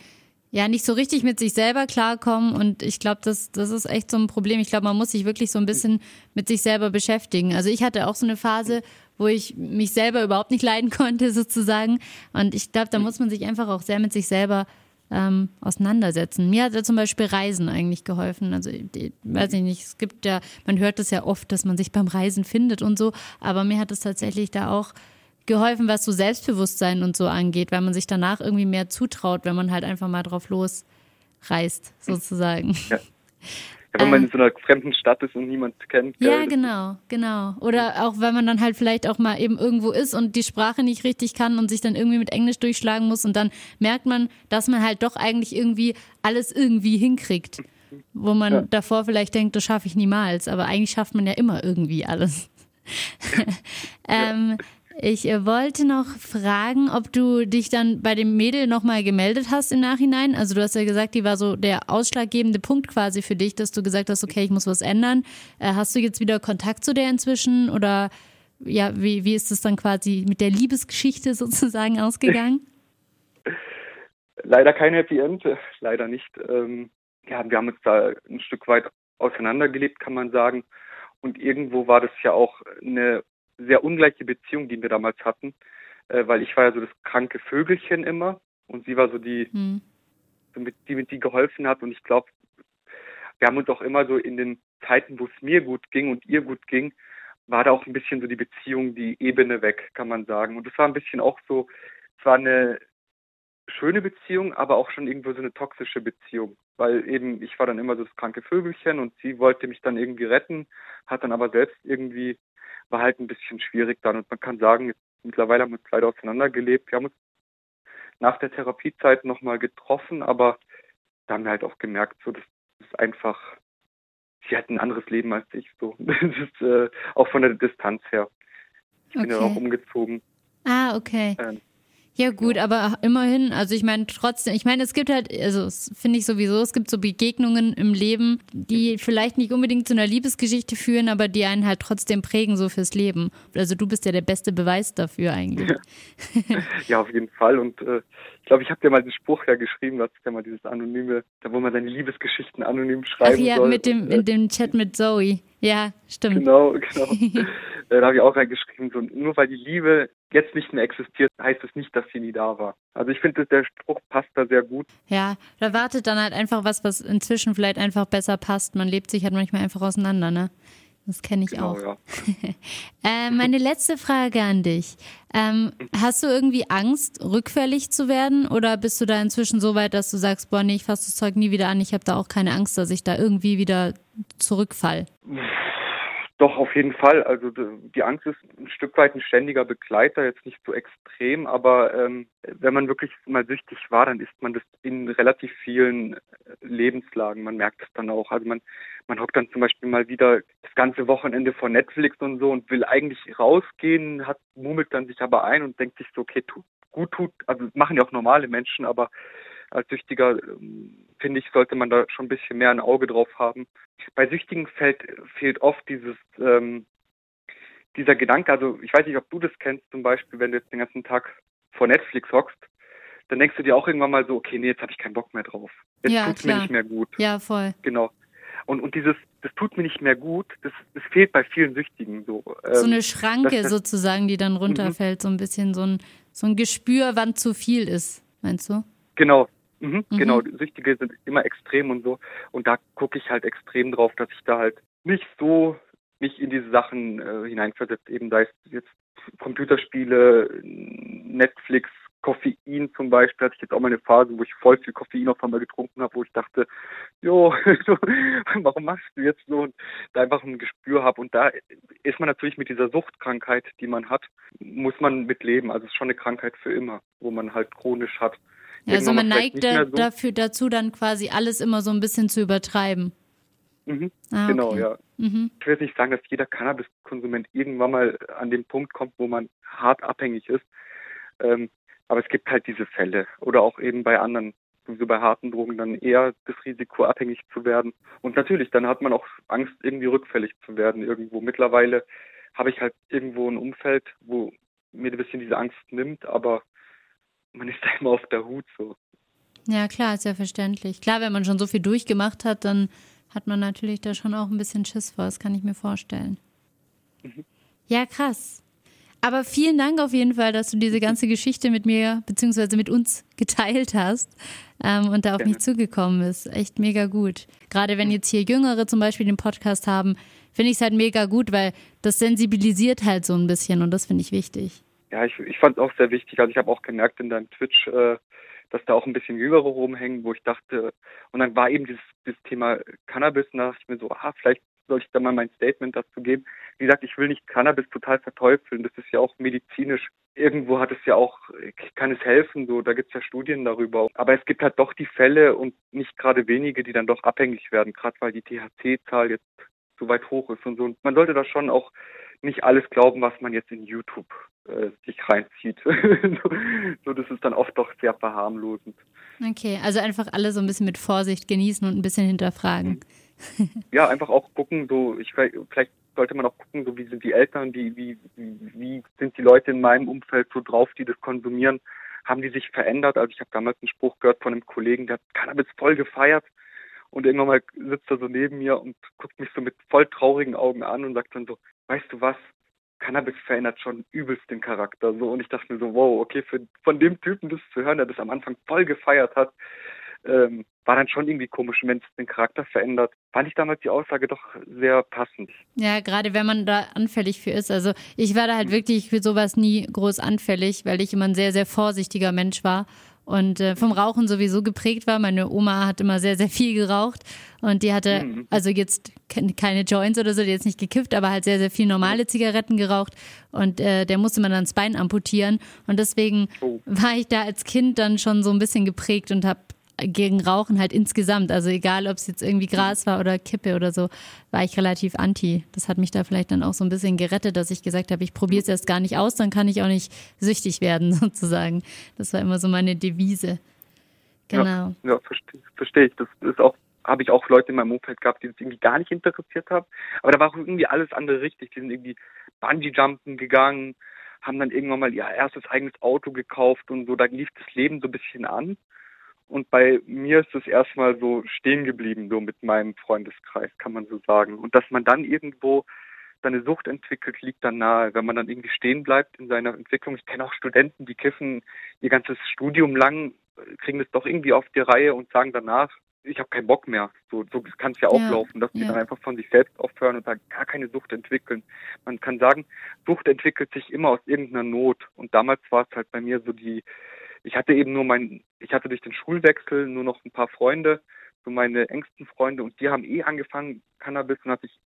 ja nicht so richtig mit sich selber klarkommen und ich glaube, das, das ist echt so ein Problem. Ich glaube, man muss sich wirklich so ein bisschen mit sich selber beschäftigen. Also ich hatte auch so eine Phase, wo ich mich selber überhaupt nicht leiden konnte sozusagen und ich glaube, da muss man sich einfach auch sehr mit sich selber ähm, auseinandersetzen. Mir hat ja zum Beispiel Reisen eigentlich geholfen. Also ich, weiß ich nicht, es gibt ja, man hört es ja oft, dass man sich beim Reisen findet und so, aber mir hat es tatsächlich da auch geholfen, was so Selbstbewusstsein und so angeht, weil man sich danach irgendwie mehr zutraut, wenn man halt einfach mal drauf losreist, sozusagen. Ja. Ja, wenn man in so einer fremden Stadt ist und niemand kennt. Ja, genau, genau. Oder auch wenn man dann halt vielleicht auch mal eben irgendwo ist und die Sprache nicht richtig kann und sich dann irgendwie mit Englisch durchschlagen muss und dann merkt man, dass man halt doch eigentlich irgendwie alles irgendwie hinkriegt. Wo man ja. davor vielleicht denkt, das schaffe ich niemals, aber eigentlich schafft man ja immer irgendwie alles. ähm, ich äh, wollte noch fragen, ob du dich dann bei dem Mädel nochmal gemeldet hast im Nachhinein. Also du hast ja gesagt, die war so der ausschlaggebende Punkt quasi für dich, dass du gesagt hast, okay, ich muss was ändern. Äh, hast du jetzt wieder Kontakt zu der inzwischen oder ja, wie, wie ist es dann quasi mit der Liebesgeschichte sozusagen ausgegangen? Leider kein Happy End, leider nicht. Ähm, ja, wir haben uns da ein Stück weit auseinandergelebt, kann man sagen. Und irgendwo war das ja auch eine sehr ungleiche Beziehung, die wir damals hatten, äh, weil ich war ja so das kranke Vögelchen immer und sie war so die, hm. so mit, die mit die geholfen hat und ich glaube, wir haben uns auch immer so in den Zeiten, wo es mir gut ging und ihr gut ging, war da auch ein bisschen so die Beziehung, die Ebene weg, kann man sagen. Und es war ein bisschen auch so, es war eine schöne Beziehung, aber auch schon irgendwo so eine toxische Beziehung, weil eben ich war dann immer so das kranke Vögelchen und sie wollte mich dann irgendwie retten, hat dann aber selbst irgendwie war halt ein bisschen schwierig dann. Und man kann sagen, mittlerweile haben wir uns leider auseinandergelebt. Wir haben uns nach der Therapiezeit nochmal getroffen, aber da haben wir halt auch gemerkt, so, das ist einfach, sie hat ein anderes Leben als ich, so. Das ist äh, auch von der Distanz her. Ich okay. bin ja auch umgezogen. Ah, okay. Ähm, ja, gut, aber immerhin, also ich meine trotzdem, ich meine, es gibt halt, also finde ich sowieso, es gibt so Begegnungen im Leben, die vielleicht nicht unbedingt zu einer Liebesgeschichte führen, aber die einen halt trotzdem prägen, so fürs Leben. Also du bist ja der beste Beweis dafür eigentlich. Ja, ja auf jeden Fall. Und äh, ich glaube, ich habe dir mal den Spruch ja geschrieben, das ist ja mal dieses anonyme, da wo man seine Liebesgeschichten anonym schreiben Ach ja, soll. mit dem, in dem Chat mit Zoe. Ja, stimmt. Genau, genau. da habe ich auch reingeschrieben, so, nur weil die Liebe jetzt nicht mehr existiert, heißt es nicht, dass sie nie da war. Also ich finde, der Spruch passt da sehr gut. Ja, da wartet dann halt einfach was, was inzwischen vielleicht einfach besser passt. Man lebt sich halt manchmal einfach auseinander, ne? Das kenne ich genau, auch. Ja. äh, meine letzte Frage an dich. Ähm, hast du irgendwie Angst, rückfällig zu werden? Oder bist du da inzwischen so weit, dass du sagst, boah, nee, ich fasse das Zeug nie wieder an, ich habe da auch keine Angst, dass ich da irgendwie wieder zurückfall? Doch, auf jeden Fall. Also die Angst ist ein Stück weit ein ständiger Begleiter, jetzt nicht so extrem, aber ähm, wenn man wirklich mal süchtig war, dann ist man das in relativ vielen äh, Lebenslagen. Man merkt es dann auch. Also man, man hockt dann zum Beispiel mal wieder das ganze Wochenende vor Netflix und so und will eigentlich rausgehen, hat, murmelt dann sich aber ein und denkt sich so, okay, tu, gut tut, also machen ja auch normale Menschen, aber als Süchtiger, ähm, finde ich, sollte man da schon ein bisschen mehr ein Auge drauf haben. Bei Süchtigen fällt, fehlt oft dieses, ähm, dieser Gedanke, also ich weiß nicht, ob du das kennst, zum Beispiel, wenn du jetzt den ganzen Tag vor Netflix hockst, dann denkst du dir auch irgendwann mal so, okay, nee, jetzt habe ich keinen Bock mehr drauf. Jetzt ja, tut's klar. mir nicht mehr gut. Ja, voll. Genau. Und, und dieses, das tut mir nicht mehr gut, das, das fehlt bei vielen Süchtigen so. Ähm, so eine Schranke das, sozusagen, die dann mhm. runterfällt, mhm. so ein bisschen so ein, so ein Gespür, wann zu viel ist, meinst du? Genau, Mhm, mhm. Genau, Süchtige sind immer extrem und so. Und da gucke ich halt extrem drauf, dass ich da halt nicht so mich in diese Sachen äh, hineinversetze, eben sei es jetzt Computerspiele, Netflix, Koffein zum Beispiel hatte ich jetzt auch mal eine Phase, wo ich voll viel Koffein auf einmal getrunken habe, wo ich dachte, jo, warum machst du jetzt so? Und da einfach ein Gespür habe. Und da ist man natürlich mit dieser Suchtkrankheit, die man hat, muss man mit leben. Also es ist schon eine Krankheit für immer, wo man halt chronisch hat. Ja, also man neigt da, so. dafür dazu, dann quasi alles immer so ein bisschen zu übertreiben. Mhm, ah, genau, okay. ja. Mhm. Ich will nicht sagen, dass jeder Cannabiskonsument irgendwann mal an den Punkt kommt, wo man hart abhängig ist. Ähm, aber es gibt halt diese Fälle oder auch eben bei anderen, so bei harten Drogen dann eher das Risiko abhängig zu werden. Und natürlich, dann hat man auch Angst, irgendwie rückfällig zu werden irgendwo. Mittlerweile habe ich halt irgendwo ein Umfeld, wo mir ein bisschen diese Angst nimmt, aber man ist da immer auf der Hut so. Ja, klar, ist ja verständlich. Klar, wenn man schon so viel durchgemacht hat, dann hat man natürlich da schon auch ein bisschen Schiss vor, das kann ich mir vorstellen. Mhm. Ja, krass. Aber vielen Dank auf jeden Fall, dass du diese ganze Geschichte mit mir bzw. mit uns geteilt hast ähm, und da auf ja. mich zugekommen bist. Echt mega gut. Gerade wenn jetzt hier Jüngere zum Beispiel den Podcast haben, finde ich es halt mega gut, weil das sensibilisiert halt so ein bisschen und das finde ich wichtig. Ja, ich, ich fand es auch sehr wichtig. Also ich habe auch gemerkt in deinem Twitch, äh, dass da auch ein bisschen Jüngere rumhängen, wo ich dachte, und dann war eben dieses, dieses Thema Cannabis, und da dachte ich mir so, ah, vielleicht soll ich da mal mein Statement dazu geben. Wie gesagt, ich will nicht Cannabis total verteufeln. Das ist ja auch medizinisch. Irgendwo hat es ja auch, kann es helfen, so, da gibt es ja Studien darüber. Aber es gibt halt doch die Fälle und nicht gerade wenige, die dann doch abhängig werden, gerade weil die THC-Zahl jetzt so weit hoch ist und so. Und man sollte da schon auch nicht alles glauben, was man jetzt in YouTube äh, sich reinzieht. so, so, das ist dann oft doch sehr verharmlosend. Okay, also einfach alle so ein bisschen mit Vorsicht genießen und ein bisschen hinterfragen. Ja, einfach auch gucken, so ich vielleicht sollte man auch gucken, so wie sind die Eltern, wie, wie, wie sind die Leute in meinem Umfeld so drauf, die das konsumieren, haben die sich verändert? Also ich habe damals einen Spruch gehört von einem Kollegen, der hat Cannabis voll gefeiert und irgendwann mal sitzt er so neben mir und guckt mich so mit voll traurigen Augen an und sagt dann so, weißt du was, Cannabis verändert schon übelst den Charakter. So, und ich dachte mir so, wow, okay, für, von dem Typen das zu hören, der das am Anfang voll gefeiert hat, ähm, war dann schon irgendwie komisch, wenn es den Charakter verändert. Fand ich damals die Aussage doch sehr passend. Ja, gerade wenn man da anfällig für ist. Also ich war da halt wirklich für sowas nie groß anfällig, weil ich immer ein sehr, sehr vorsichtiger Mensch war und äh, vom Rauchen sowieso geprägt war. Meine Oma hat immer sehr, sehr viel geraucht und die hatte mhm. also jetzt keine Joints oder so, die jetzt nicht gekifft, aber halt sehr, sehr viel normale Zigaretten geraucht und äh, der musste man dann das Bein amputieren und deswegen oh. war ich da als Kind dann schon so ein bisschen geprägt und habe gegen Rauchen halt insgesamt, also egal ob es jetzt irgendwie Gras war oder Kippe oder so, war ich relativ anti. Das hat mich da vielleicht dann auch so ein bisschen gerettet, dass ich gesagt habe, ich probiere es erst gar nicht aus, dann kann ich auch nicht süchtig werden sozusagen. Das war immer so meine Devise. Genau. Ja, ja verstehe versteh ich. Das ist auch habe ich auch Leute in meinem Umfeld gehabt, die das irgendwie gar nicht interessiert haben. Aber da war auch irgendwie alles andere richtig. Die sind irgendwie Bungee-Jumpen gegangen, haben dann irgendwann mal ihr erstes eigenes Auto gekauft und so. Da lief das Leben so ein bisschen an. Und bei mir ist es erstmal so stehen geblieben, so mit meinem Freundeskreis, kann man so sagen. Und dass man dann irgendwo seine Sucht entwickelt, liegt dann nahe, wenn man dann irgendwie stehen bleibt in seiner Entwicklung. Ich kenne auch Studenten, die kiffen ihr ganzes Studium lang, kriegen das doch irgendwie auf die Reihe und sagen danach, ich habe keinen Bock mehr. So, so kann es ja auch ja, laufen, dass die ja. dann einfach von sich selbst aufhören und da gar keine Sucht entwickeln. Man kann sagen, Sucht entwickelt sich immer aus irgendeiner Not. Und damals war es halt bei mir so die ich hatte eben nur mein, ich hatte durch den Schulwechsel nur noch ein paar Freunde, so meine engsten Freunde und die haben eh angefangen Cannabis und hatte ich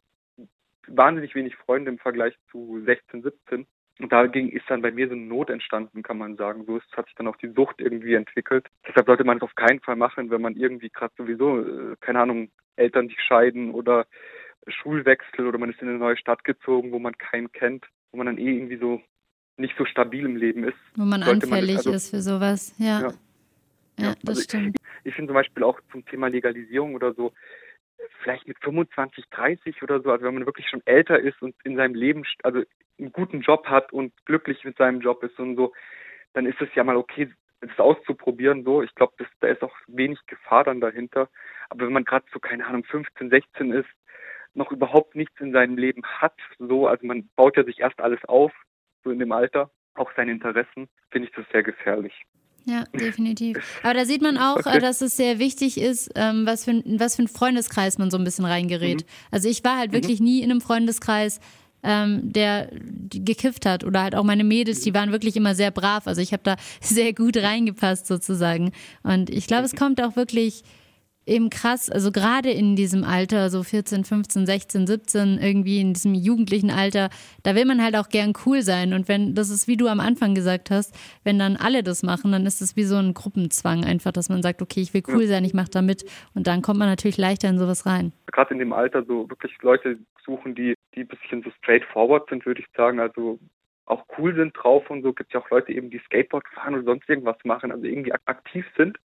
wahnsinnig wenig Freunde im Vergleich zu 16, 17. Und dagegen ist dann bei mir so eine Not entstanden, kann man sagen. So ist, hat sich dann auch die Sucht irgendwie entwickelt. Deshalb sollte man es auf keinen Fall machen, wenn man irgendwie gerade sowieso, äh, keine Ahnung, Eltern sich scheiden oder Schulwechsel oder man ist in eine neue Stadt gezogen, wo man keinen kennt, wo man dann eh irgendwie so nicht so stabil im Leben ist. Wo man anfällig man also, ist für sowas, ja. Ja, ja das also stimmt. Ich, ich finde zum Beispiel auch zum Thema Legalisierung oder so, vielleicht mit 25, 30 oder so, also wenn man wirklich schon älter ist und in seinem Leben, also einen guten Job hat und glücklich mit seinem Job ist und so, dann ist es ja mal okay, das auszuprobieren, so. Ich glaube, da ist auch wenig Gefahr dann dahinter. Aber wenn man gerade so, keine Ahnung, 15, 16 ist, noch überhaupt nichts in seinem Leben hat, so, also man baut ja sich erst alles auf, so in dem Alter, auch seine Interessen, finde ich das sehr gefährlich. Ja, definitiv. Aber da sieht man auch, okay. dass es sehr wichtig ist, ähm, was, für, was für ein Freundeskreis man so ein bisschen reingerät. Mhm. Also ich war halt mhm. wirklich nie in einem Freundeskreis, ähm, der gekifft hat oder halt auch meine Mädels, die waren wirklich immer sehr brav. Also ich habe da sehr gut reingepasst sozusagen. Und ich glaube, es kommt auch wirklich eben krass, also gerade in diesem Alter, so 14, 15, 16, 17, irgendwie in diesem jugendlichen Alter, da will man halt auch gern cool sein. Und wenn, das ist wie du am Anfang gesagt hast, wenn dann alle das machen, dann ist es wie so ein Gruppenzwang einfach, dass man sagt, okay, ich will cool sein, ich mache da mit. Und dann kommt man natürlich leichter in sowas rein. Gerade in dem Alter so wirklich Leute suchen, die, die ein bisschen so straightforward sind, würde ich sagen. Also auch cool sind drauf und so. Gibt ja auch Leute eben, die Skateboard fahren oder sonst irgendwas machen, also irgendwie aktiv sind.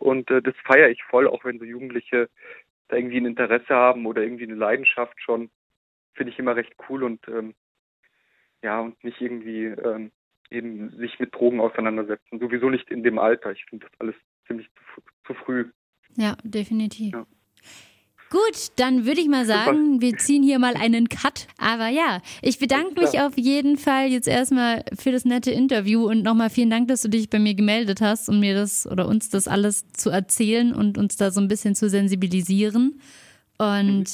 Und äh, das feiere ich voll, auch wenn so Jugendliche da irgendwie ein Interesse haben oder irgendwie eine Leidenschaft schon, finde ich immer recht cool und ähm, ja, und nicht irgendwie ähm, eben sich mit Drogen auseinandersetzen. Sowieso nicht in dem Alter. Ich finde das alles ziemlich zu, zu früh. Ja, definitiv. Ja. Gut, dann würde ich mal sagen, Super. wir ziehen hier mal einen Cut. Aber ja, ich bedanke mich auf jeden Fall jetzt erstmal für das nette Interview und nochmal vielen Dank, dass du dich bei mir gemeldet hast und mir das oder uns das alles zu erzählen und uns da so ein bisschen zu sensibilisieren. Und mhm.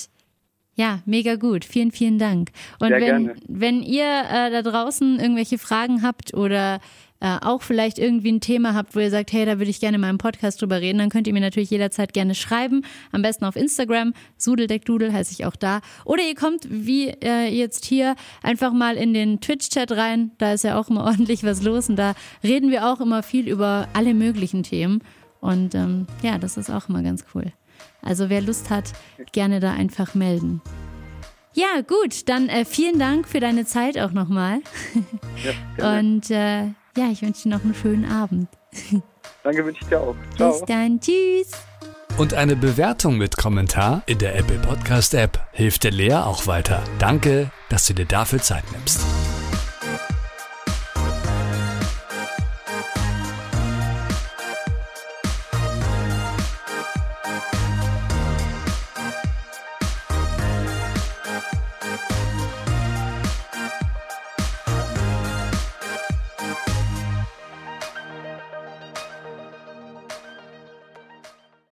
ja, mega gut. Vielen, vielen Dank. Und Sehr wenn, gerne. wenn ihr äh, da draußen irgendwelche Fragen habt oder äh, auch vielleicht irgendwie ein Thema habt, wo ihr sagt, hey, da würde ich gerne mal im Podcast drüber reden, dann könnt ihr mir natürlich jederzeit gerne schreiben. Am besten auf Instagram, Sudeldeckdudel heiße ich auch da. Oder ihr kommt, wie äh, jetzt hier, einfach mal in den Twitch-Chat rein. Da ist ja auch immer ordentlich was los und da reden wir auch immer viel über alle möglichen Themen. Und ähm, ja, das ist auch immer ganz cool. Also wer Lust hat, gerne da einfach melden. Ja, gut, dann äh, vielen Dank für deine Zeit auch nochmal. Ja, Und äh, ja, ich wünsche dir noch einen schönen Abend. Danke, wünsche ich dir auch. Ciao. Bis dann. Tschüss. Und eine Bewertung mit Kommentar in der Apple Podcast App hilft der Lea auch weiter. Danke, dass du dir dafür Zeit nimmst.